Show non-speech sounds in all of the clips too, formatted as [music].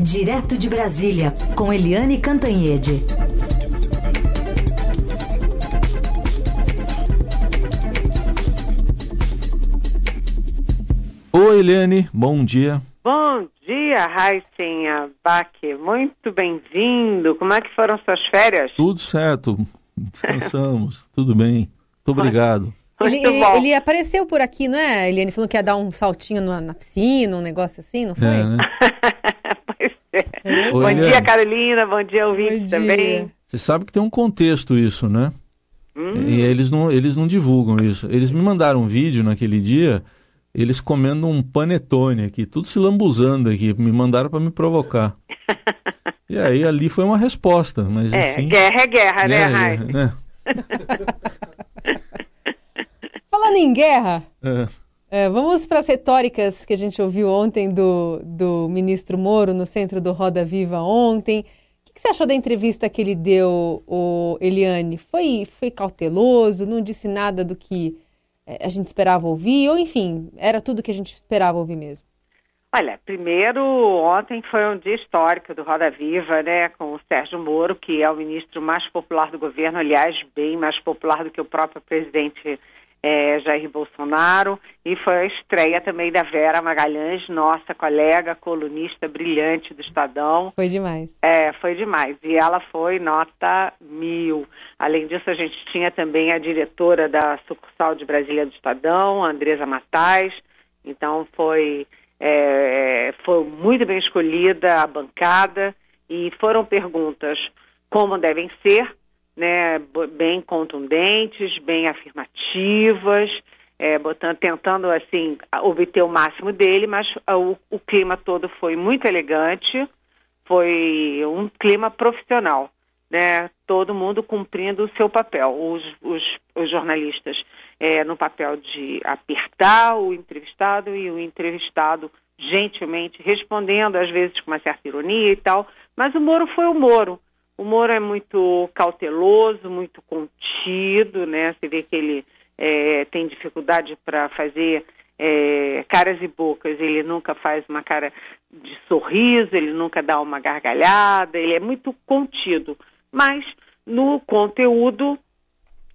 Direto de Brasília, com Eliane Cantanhede. Oi, Eliane, bom dia. Bom dia, Raicinha Bach. Muito bem-vindo. Como é que foram suas férias? Tudo certo. Descansamos. [laughs] Tudo bem. Muito obrigado. Ele, ele, ele, apareceu por aqui, não é? Eliane falou que ia dar um saltinho na, na piscina, um negócio assim, não foi? É, né? [laughs] é. [laughs] Bom dia, Carolina. Bom dia, ouvinte bom também. Você sabe que tem um contexto isso, né? Hum. E eles não, eles não divulgam isso. Eles me mandaram um vídeo naquele dia, eles comendo um panetone aqui, tudo se lambuzando aqui. Me mandaram para me provocar. [laughs] e aí ali foi uma resposta, mas é, enfim. Guerra é guerra, né, Raíssa? É. Falando em guerra, é. É, vamos para as retóricas que a gente ouviu ontem do, do ministro Moro no centro do Roda Viva ontem. O que, você achou da entrevista que ele deu, o Eliane? Foi, foi cauteloso, não disse nada do que é, a gente esperava ouvir, ou enfim, era tudo que a gente esperava ouvir mesmo? Olha, primeiro, ontem foi um dia histórico do Roda Viva, né, com o Sérgio Moro, que é o ministro mais popular do governo, aliás, bem mais popular do que o próprio presidente é, Jair Bolsonaro, e foi a estreia também da Vera Magalhães, nossa colega, colunista brilhante do Estadão. Foi demais. É, foi demais. E ela foi nota mil. Além disso, a gente tinha também a diretora da sucursal de Brasília do Estadão, Andresa Matais. Então foi, é, foi muito bem escolhida a bancada e foram perguntas como devem ser, né, bem contundentes, bem afirmativas, é, botando, tentando assim obter o máximo dele, mas o, o, clima todo foi muito elegante, foi um clima profissional, né? Todo mundo cumprindo o seu papel, os, os, os jornalistas é, no papel de apertar o entrevistado e o entrevistado gentilmente respondendo, às vezes com uma certa ironia e tal, mas o Moro foi o Moro o Moro é muito cauteloso, muito contido, né? Você vê que ele é, tem dificuldade para fazer é, caras e bocas. Ele nunca faz uma cara de sorriso, ele nunca dá uma gargalhada, ele é muito contido. Mas no conteúdo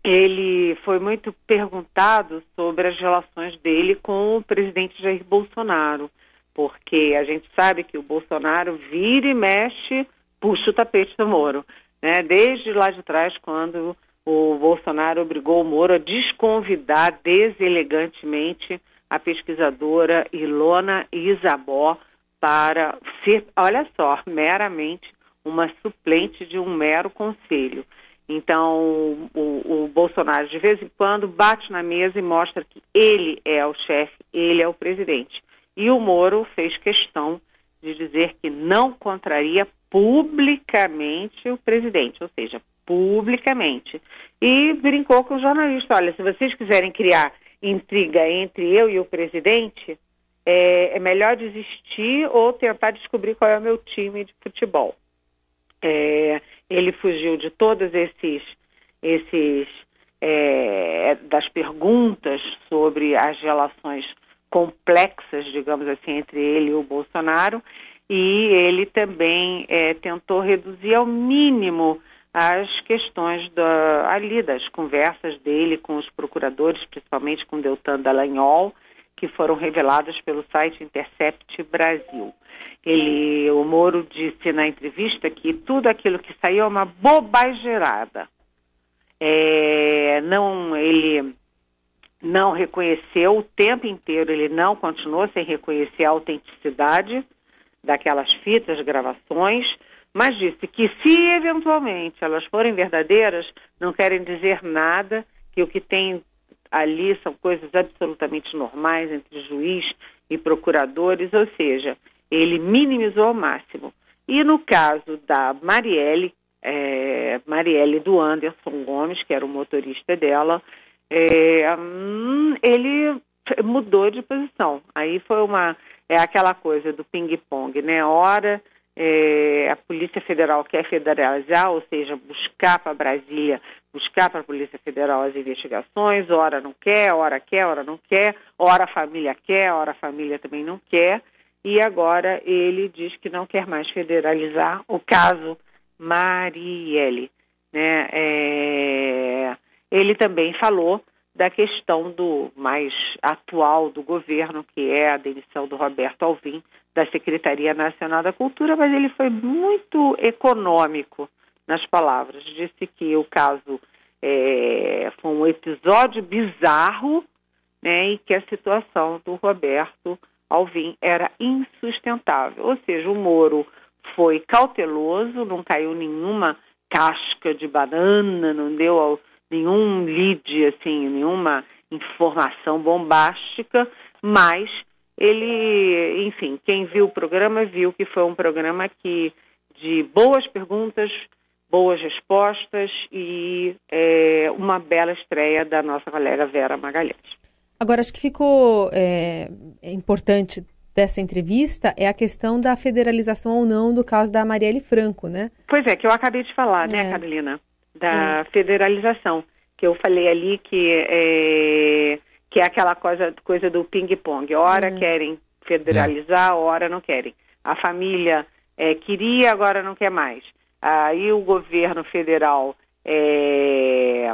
ele foi muito perguntado sobre as relações dele com o presidente Jair Bolsonaro, porque a gente sabe que o Bolsonaro vira e mexe puxa o tapete do Moro. Né? Desde lá de trás, quando o Bolsonaro obrigou o Moro a desconvidar deselegantemente a pesquisadora Ilona Isabó para ser, olha só, meramente uma suplente de um mero conselho. Então, o, o, Bolsonaro, de vez em quando, bate na mesa e mostra que ele é o chefe, ele é o presidente. E o Moro fez questão de dizer que não contraria publicamente o presidente, ou seja, publicamente. E brincou com o jornalista: olha, se vocês quiserem criar intriga entre eu e o presidente, é, é melhor desistir ou tentar descobrir qual é o meu time de futebol. É, ele fugiu de todos esses, esses é, das perguntas sobre as relações complexas, digamos assim, entre ele e o Bolsonaro e ele também é, tentou reduzir ao mínimo as questões da, ali das conversas dele com os procuradores, principalmente com Deltan Dallagnol, que foram reveladas pelo site Intercept Brasil. Ele, o Moro disse na entrevista que tudo aquilo que saiu é uma bobageirada. É, não, ele não reconheceu o tempo inteiro, ele não continuou sem reconhecer a autenticidade daquelas fitas, gravações, mas disse que se eventualmente elas forem verdadeiras, não querem dizer nada, que o que tem ali são coisas absolutamente normais entre juiz e procuradores, ou seja, ele minimizou ao máximo. E no caso da Marielle, é, Marielle do Anderson Gomes, que era o motorista dela, é, hum, ele mudou de posição. Aí foi uma é aquela coisa do ping-pong, né? Ora é, a Polícia Federal quer federalizar, ou seja, buscar para Brasília, buscar para a Polícia Federal as investigações, ora não quer, ora quer, ora não quer, ora a família quer, ora a família também não quer. e agora ele diz que não quer mais federalizar o caso Marielle. Né? É... Ele também falou da questão do mais atual do governo, que é a demissão do Roberto Alvim da Secretaria Nacional da Cultura, mas ele foi muito econômico nas palavras. Disse que o caso é, foi um episódio bizarro né, e que a situação do Roberto Alvim era insustentável. Ou seja, o Moro foi cauteloso, não caiu nenhuma casca de banana, não deu nenhum lead, assim, nenhuma informação bombástica, mas ele, enfim, quem viu o programa viu que foi um programa que de boas perguntas, boas respostas e é, uma bela estreia da nossa colega Vera Magalhães. Agora, acho que ficou é, importante dessa entrevista é a questão da federalização ou não do caso da Marielle Franco, né? Pois é, que eu acabei de falar, né, é. Carolina? Da é. federalização. Que eu falei ali que é, que é aquela coisa, coisa do ping-pong. Ora uhum. querem federalizar, é. ora não querem. A família é, queria, agora não quer mais. Aí o governo federal é,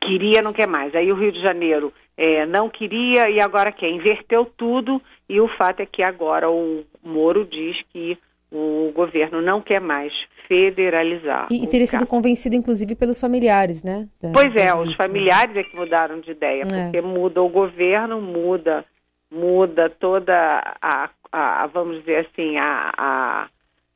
queria, não quer mais. Aí o Rio de Janeiro é, não queria e agora quer. Inverteu tudo e o fato é que agora o Moro diz que o governo não quer mais federalizar. E, e teria sido convencido, inclusive, pelos familiares, né? Da, pois é, os familiares é que mudaram de ideia, é. porque muda o governo, muda, muda toda a, a, a vamos dizer assim, a, a,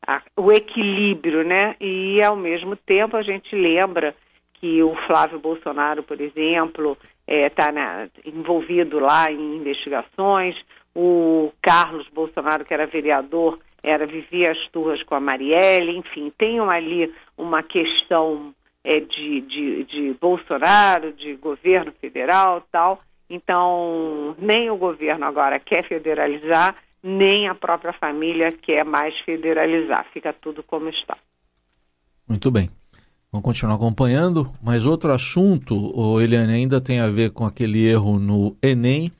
a, o equilíbrio, né? E ao mesmo tempo a gente lembra que o Flávio Bolsonaro, por exemplo, está é, envolvido lá em investigações. O Carlos Bolsonaro, que era vereador, era vivia as turras com a Marielle, enfim, tem ali uma questão é, de, de, de Bolsonaro, de governo federal tal. Então, nem o governo agora quer federalizar, nem a própria família quer mais federalizar. Fica tudo como está. Muito bem. Vamos continuar acompanhando. Mas outro assunto, Eliane, ainda tem a ver com aquele erro no Enem.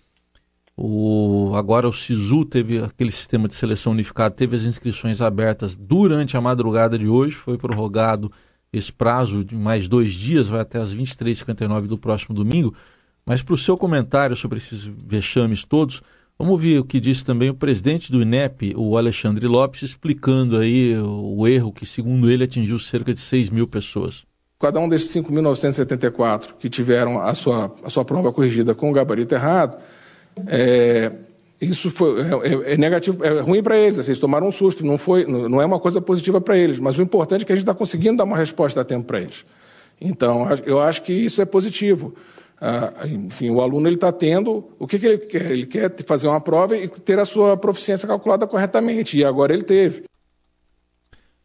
O, agora o SISU teve aquele sistema de seleção unificado, teve as inscrições abertas durante a madrugada de hoje, foi prorrogado esse prazo de mais dois dias, vai até as 23h59 do próximo domingo. Mas para o seu comentário sobre esses vexames todos, vamos ouvir o que disse também o presidente do INEP, o Alexandre Lopes, explicando aí o erro que, segundo ele, atingiu cerca de 6 mil pessoas. Cada um desses 5.974 que tiveram a sua, a sua prova corrigida com o gabarito errado, é, isso foi, é, é, negativo, é ruim para eles. Assim, eles tomaram um susto, não, foi, não é uma coisa positiva para eles. Mas o importante é que a gente está conseguindo dar uma resposta a tempo para eles. Então, eu acho que isso é positivo. Ah, enfim, o aluno está tendo o que, que, ele quer? Ele quer fazer uma prova e ter a sua proficiência calculada corretamente. E agora ele teve.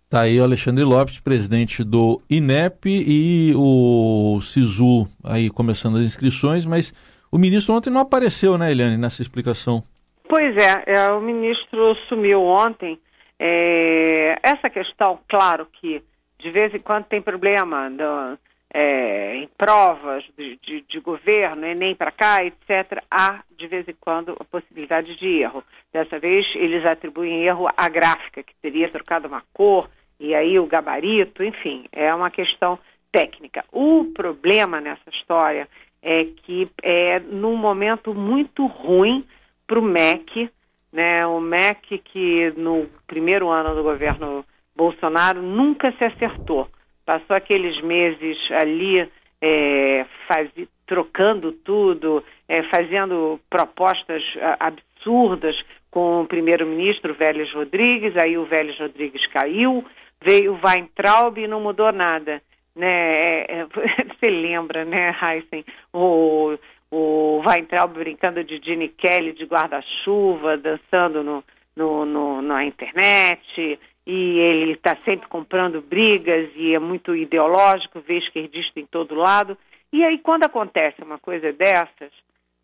Está aí o Alexandre Lopes, presidente do INEP e o SISU aí começando as inscrições, mas o ministro ontem não apareceu, né, Eliane, nessa explicação? Pois é, é o ministro sumiu ontem. É, essa questão, claro que de vez em quando tem problema no, é, em provas de, de, de governo, Enem para cá, etc., há de vez em quando a possibilidade de erro. Dessa vez eles atribuem erro à gráfica, que teria trocado uma cor, e aí o gabarito, enfim, é uma questão técnica. O problema nessa história é que é num momento muito ruim para o MEC, né? O MEC que no primeiro ano do governo Bolsonaro nunca se acertou. Passou aqueles meses ali é, faz, trocando tudo, é, fazendo propostas absurdas com o primeiro-ministro Vélez Rodrigues, aí o Vélez Rodrigues caiu, veio o Weintraub e não mudou nada né? É, é [laughs] você lembra, né, Heisen? O, o Weintraub brincando de Gene Kelly de guarda-chuva, dançando no, no, no, na internet, e ele está sempre comprando brigas e é muito ideológico, vê esquerdista em todo lado. E aí, quando acontece uma coisa dessas,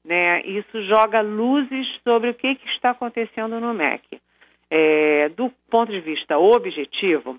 né, isso joga luzes sobre o que, que está acontecendo no MEC. É, do ponto de vista objetivo,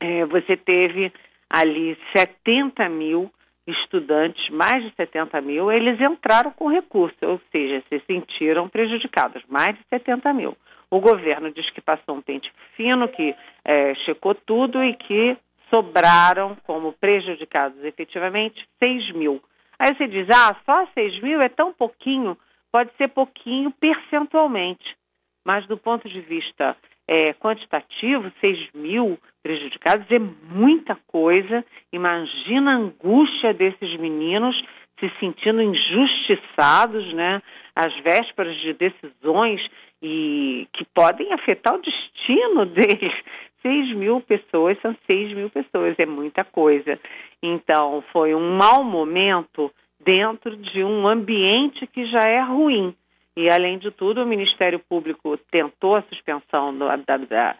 é, você teve ali 70 mil estudantes, mais de 70 mil, eles entraram com recurso, ou seja, se sentiram prejudicados, mais de 70 mil. O governo diz que passou um pente fino, que é, checou tudo e que sobraram como prejudicados efetivamente 6 mil. Aí você diz, ah, só 6 mil é tão pouquinho, pode ser pouquinho percentualmente, mas do ponto de vista é, quantitativo, 6 mil prejudicados é muita coisa. Imagina a angústia desses meninos se sentindo injustiçados, né? Às vésperas de decisões e que podem afetar o destino [laughs] deles. 6 mil pessoas são 6 mil pessoas, é muita coisa. Então, foi um mau momento dentro de um ambiente que já é ruim. E, além de tudo, o Ministério Público tentou a suspensão do, da, da,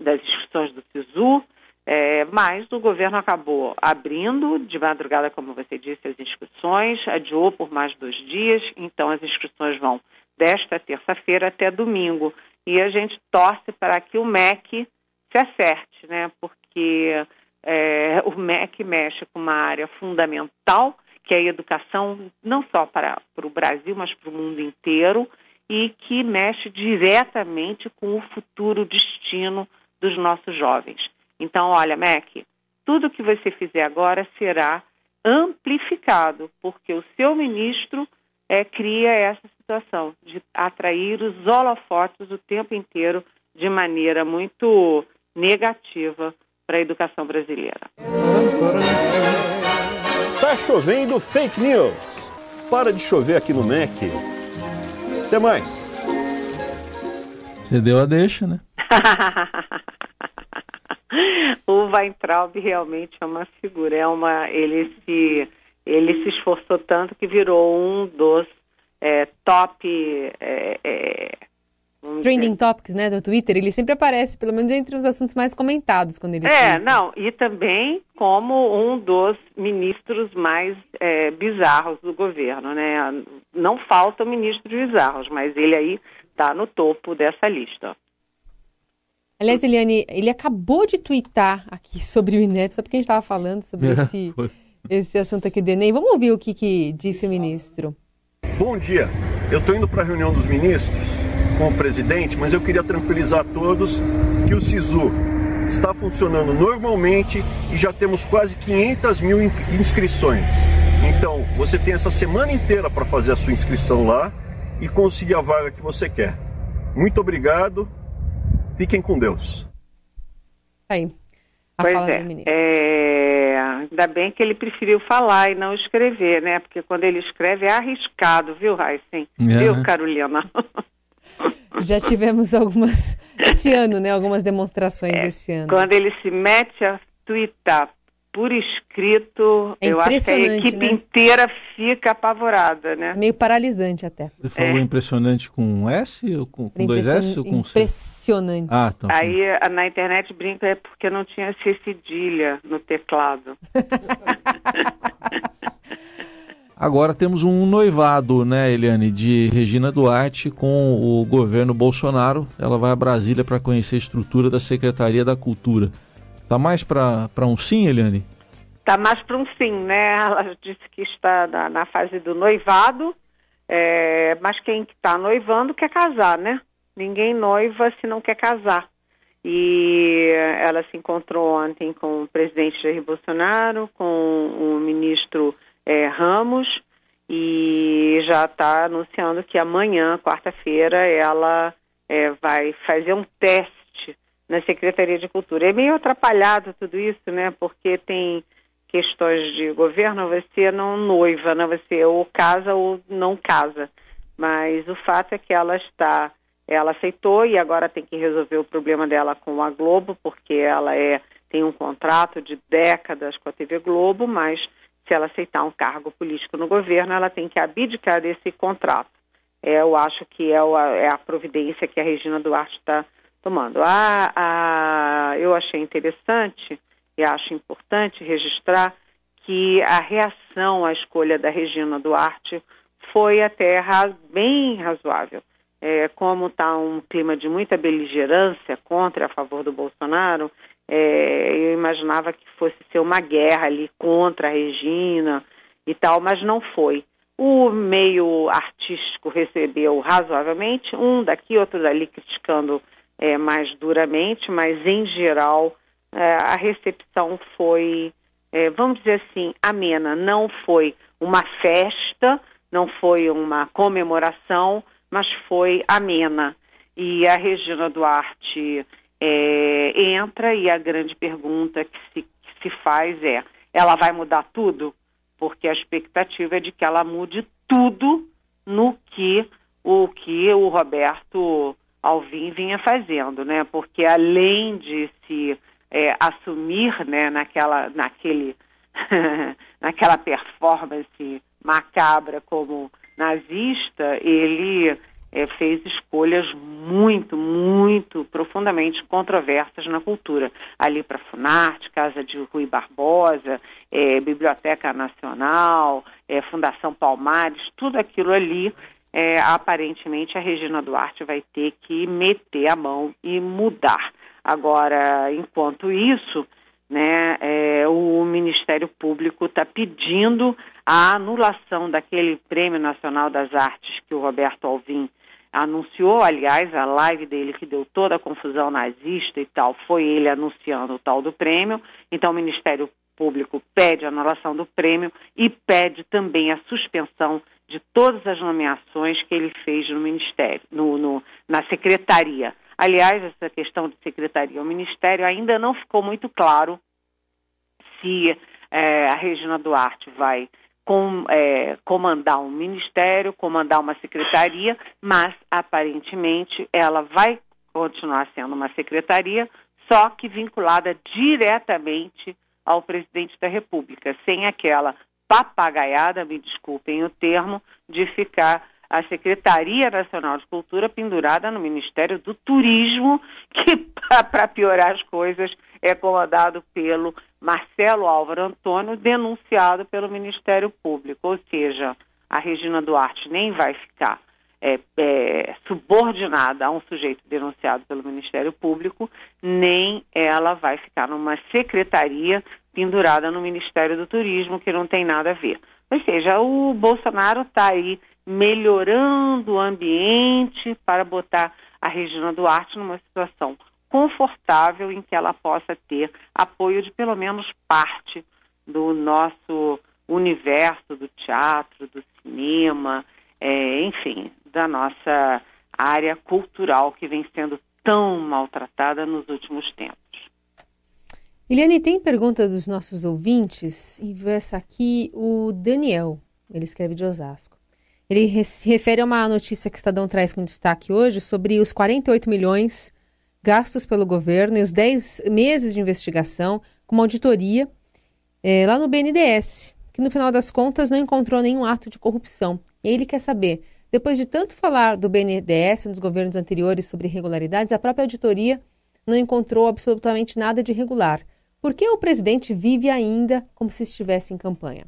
das inscrições do SISU, é, mas o governo acabou abrindo de madrugada, como você disse, as inscrições, adiou por mais dois dias, então as inscrições vão desta terça-feira até domingo. E a gente torce para que o MEC se acerte, né? Porque é, o MEC mexe com uma área fundamental, que é a educação, não só para, para o Brasil, mas para o mundo inteiro, e que mexe diretamente com o futuro destino dos nossos jovens. Então, olha, MEC, tudo que você fizer agora será amplificado, porque o seu ministro é, cria essa situação de atrair os holofotes o tempo inteiro de maneira muito negativa para a educação brasileira. Está chovendo fake news. Para de chover aqui no MEC. Até mais. Você deu a deixa, né? [laughs] o Weintraub realmente é uma figura, é uma, ele se ele se esforçou tanto que virou um dos é, top é, é, Trending Topics, né, do Twitter, ele sempre aparece, pelo menos entre os assuntos mais comentados quando ele. É, não, e também como um dos ministros mais é, bizarros do governo, né? Não faltam ministros bizarros, mas ele aí está no topo dessa lista. Aliás, Eliane, ele acabou de twittar aqui sobre o INEP, só porque a gente estava falando sobre [laughs] esse, esse assunto aqui do Enem. Vamos ouvir o que, que disse o ministro. Bom dia. Eu estou indo para a reunião dos ministros com o presidente, mas eu queria tranquilizar todos que o SISU está funcionando normalmente e já temos quase 500 mil inscrições. Então, você tem essa semana inteira para fazer a sua inscrição lá e conseguir a vaga que você quer. Muito obrigado Fiquem com Deus. Aí. A pois fala é. do ministro. É, ainda bem que ele preferiu falar e não escrever, né? Porque quando ele escreve é arriscado, viu, Heisen? É. Viu, Carolina? [laughs] Já tivemos algumas esse ano, né? Algumas demonstrações é, esse ano. Quando ele se mete a twittar por escrito, é eu acho que a equipe né? inteira fica apavorada, né? Meio paralisante até. Você falou é. impressionante com um S ou com, com dois S ou com C? Impressionante. Ah, então. Aí na internet brinca é porque não tinha C cedilha no teclado. [laughs] Agora temos um noivado, né, Eliane, de Regina Duarte com o governo Bolsonaro. Ela vai a Brasília para conhecer a estrutura da Secretaria da Cultura. Tá mais para um sim, Eliane? Tá mais para um sim, né? Ela disse que está na, na fase do noivado, é, mas quem está noivando quer casar, né? Ninguém noiva se não quer casar. E ela se encontrou ontem com o presidente Jair Bolsonaro, com o ministro é, Ramos, e já está anunciando que amanhã, quarta-feira, ela é, vai fazer um teste na Secretaria de Cultura. É meio atrapalhado tudo isso, né? Porque tem questões de governo, você não noiva, né? Você ou casa ou não casa. Mas o fato é que ela está, ela aceitou e agora tem que resolver o problema dela com a Globo, porque ela é tem um contrato de décadas com a TV Globo, mas se ela aceitar um cargo político no governo, ela tem que abdicar desse contrato. É, eu acho que é, a, é a providência que a Regina Duarte está tomando. Ah, ah, eu achei interessante e acho importante registrar que a reação à escolha da Regina Duarte foi até bem razoável. É, como está um clima de muita beligerância contra e a favor do Bolsonaro, é, eu imaginava que fosse ser uma guerra ali contra a Regina e tal, mas não foi. O meio artístico recebeu razoavelmente, um daqui, outro dali criticando é, mais duramente, mas em geral é, a recepção foi, é, vamos dizer assim, amena. Não foi uma festa, não foi uma comemoração, mas foi amena. E a Regina Duarte é, entra e a grande pergunta que se, que se faz é: ela vai mudar tudo? Porque a expectativa é de que ela mude tudo no que o que o Roberto Alvim vinha fazendo, né? Porque além de se é, assumir, né, naquela, naquele, [laughs] naquela performance macabra como nazista, ele é, fez escolhas muito, muito profundamente controversas na cultura. Ali para Funarte, Casa de Rui Barbosa, é, Biblioteca Nacional, é, Fundação Palmares, tudo aquilo ali é, aparentemente a Regina Duarte vai ter que meter a mão e mudar. Agora, enquanto isso, né, é, o Ministério Público está pedindo a anulação daquele Prêmio Nacional das Artes que o Roberto Alvim anunciou, aliás, a live dele que deu toda a confusão nazista e tal, foi ele anunciando o tal do prêmio. Então, o Ministério Público pede a anulação do prêmio e pede também a suspensão de todas as nomeações que ele fez no Ministério, no, no, na Secretaria. Aliás, essa questão de Secretaria ao Ministério ainda não ficou muito claro se é, a Regina Duarte vai com, é, comandar um ministério, comandar uma secretaria, mas aparentemente ela vai continuar sendo uma secretaria, só que vinculada diretamente ao presidente da República, sem aquela papagaiada, me desculpem o termo, de ficar a Secretaria Nacional de Cultura pendurada no Ministério do Turismo, que, [laughs] para piorar as coisas, é comandado pelo Marcelo Álvaro Antônio, denunciado pelo Ministério Público. Ou seja, a Regina Duarte nem vai ficar é, é, subordinada a um sujeito denunciado pelo Ministério Público, nem ela vai ficar numa secretaria pendurada no Ministério do Turismo, que não tem nada a ver. Ou seja, o Bolsonaro está aí melhorando o ambiente para botar a Regina Duarte numa situação confortável em que ela possa ter apoio de pelo menos parte do nosso universo do teatro, do cinema, é, enfim, da nossa área cultural que vem sendo tão maltratada nos últimos tempos. Eliane, tem pergunta dos nossos ouvintes? Enviou essa aqui o Daniel, ele escreve de Osasco. Ele se refere a uma notícia que o Estadão traz com destaque hoje sobre os 48 milhões gastos pelo governo e os 10 meses de investigação com uma auditoria é, lá no BNDES, que no final das contas não encontrou nenhum ato de corrupção. E ele quer saber, depois de tanto falar do BNDES nos governos anteriores sobre irregularidades, a própria auditoria não encontrou absolutamente nada de irregular. Por que o presidente vive ainda como se estivesse em campanha?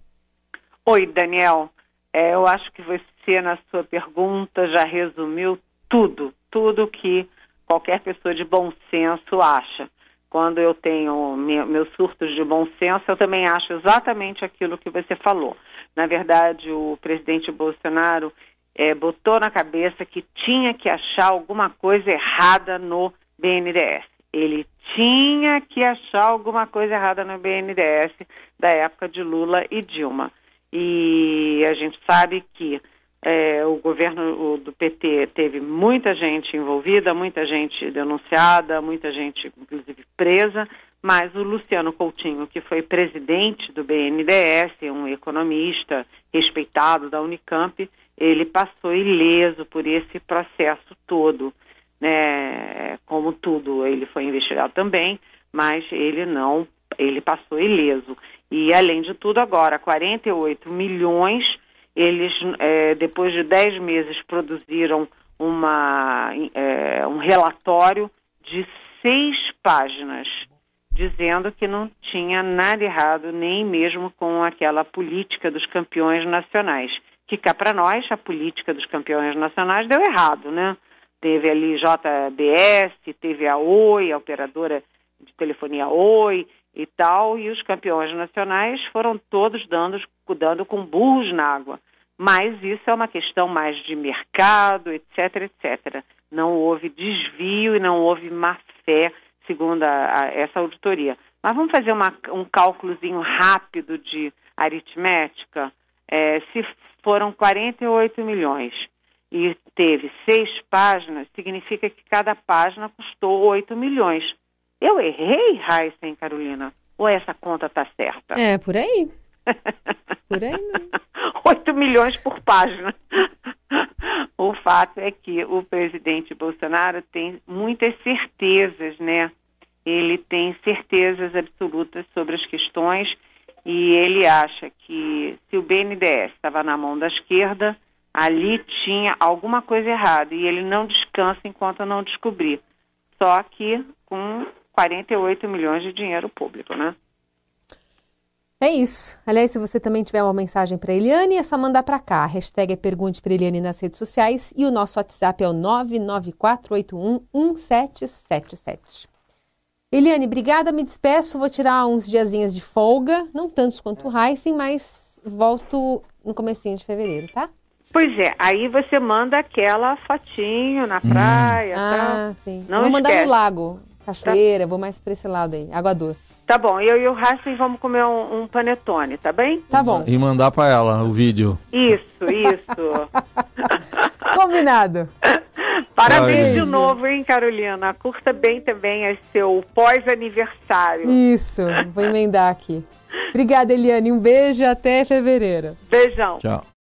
Oi, Daniel. É, eu acho que você, na sua pergunta, já resumiu tudo, tudo que qualquer pessoa de bom senso acha. Quando eu tenho meus surtos de bom senso, eu também acho exatamente aquilo que você falou. Na verdade, o presidente Bolsonaro é, botou na cabeça que tinha que achar alguma coisa errada no BNDES. Ele tinha que achar alguma coisa errada no BNDES da época de Lula e Dilma. E a gente sabe que é, o governo o, do PT teve muita gente envolvida, muita gente denunciada, muita gente, inclusive, presa, mas o Luciano Coutinho, que foi presidente do BNDES, um economista respeitado da Unicamp, ele passou ileso por esse processo todo. Né? Como tudo, ele foi investigado também, mas ele não, ele passou ileso. E, além de tudo, agora, 48 milhões, eles, é, depois de 10 meses, produziram uma, é, um relatório de seis páginas, dizendo que não tinha nada errado, nem mesmo com aquela política dos campeões nacionais. Que cá para nós, a política dos campeões nacionais deu errado, né? Teve ali JBS, teve a Oi, a operadora de telefonia Oi e tal, e os campeões nacionais foram todos dando, dando com burros na água. Mas isso é uma questão mais de mercado, etc, etc. Não houve desvio e não houve má fé, segundo a, a, essa auditoria. Mas vamos fazer uma, um cálculozinho rápido de aritmética. É, se foram 48 milhões e teve seis páginas, significa que cada página custou 8 milhões. Eu errei, Raíssa e Carolina? Ou essa conta está certa? É, por aí. [laughs] por aí. 8 milhões por página. o fato é que o presidente Bolsonaro tem muitas certezas, né? Ele tem certezas absolutas sobre as questões e ele acha que se o BNDES estava na mão da esquerda, ali tinha alguma coisa errada e ele não descansa enquanto não descobrir. Só que com 48 milhões de dinheiro público, né? É isso. Aliás, se você também tiver uma mensagem para Eliane, é só mandar para cá. A hashtag é Pergunte para Eliane nas redes sociais e o nosso WhatsApp é o 994811777. Eliane, obrigada, me despeço. Vou tirar uns diazinhos de folga, não tantos quanto o Heisen, mas volto no comecinho de fevereiro, tá? Pois é, aí você manda aquela fotinho na hum. praia. Hum. Ah, sim. Não vou mandar no lago cachoeira, tá. vou mais para esse lado aí, água doce. Tá bom, eu e o Racing vamos comer um, um, panetone, tá bem? Tá bom. E mandar para ela o vídeo. Isso, isso. [laughs] Combinado. [laughs] Parabéns de novo, hein, Carolina? Curta bem também esse seu pós-aniversário. Isso, vou emendar aqui. [laughs] Obrigada, Eliane. Um beijo e até fevereiro. Beijão. Tchau.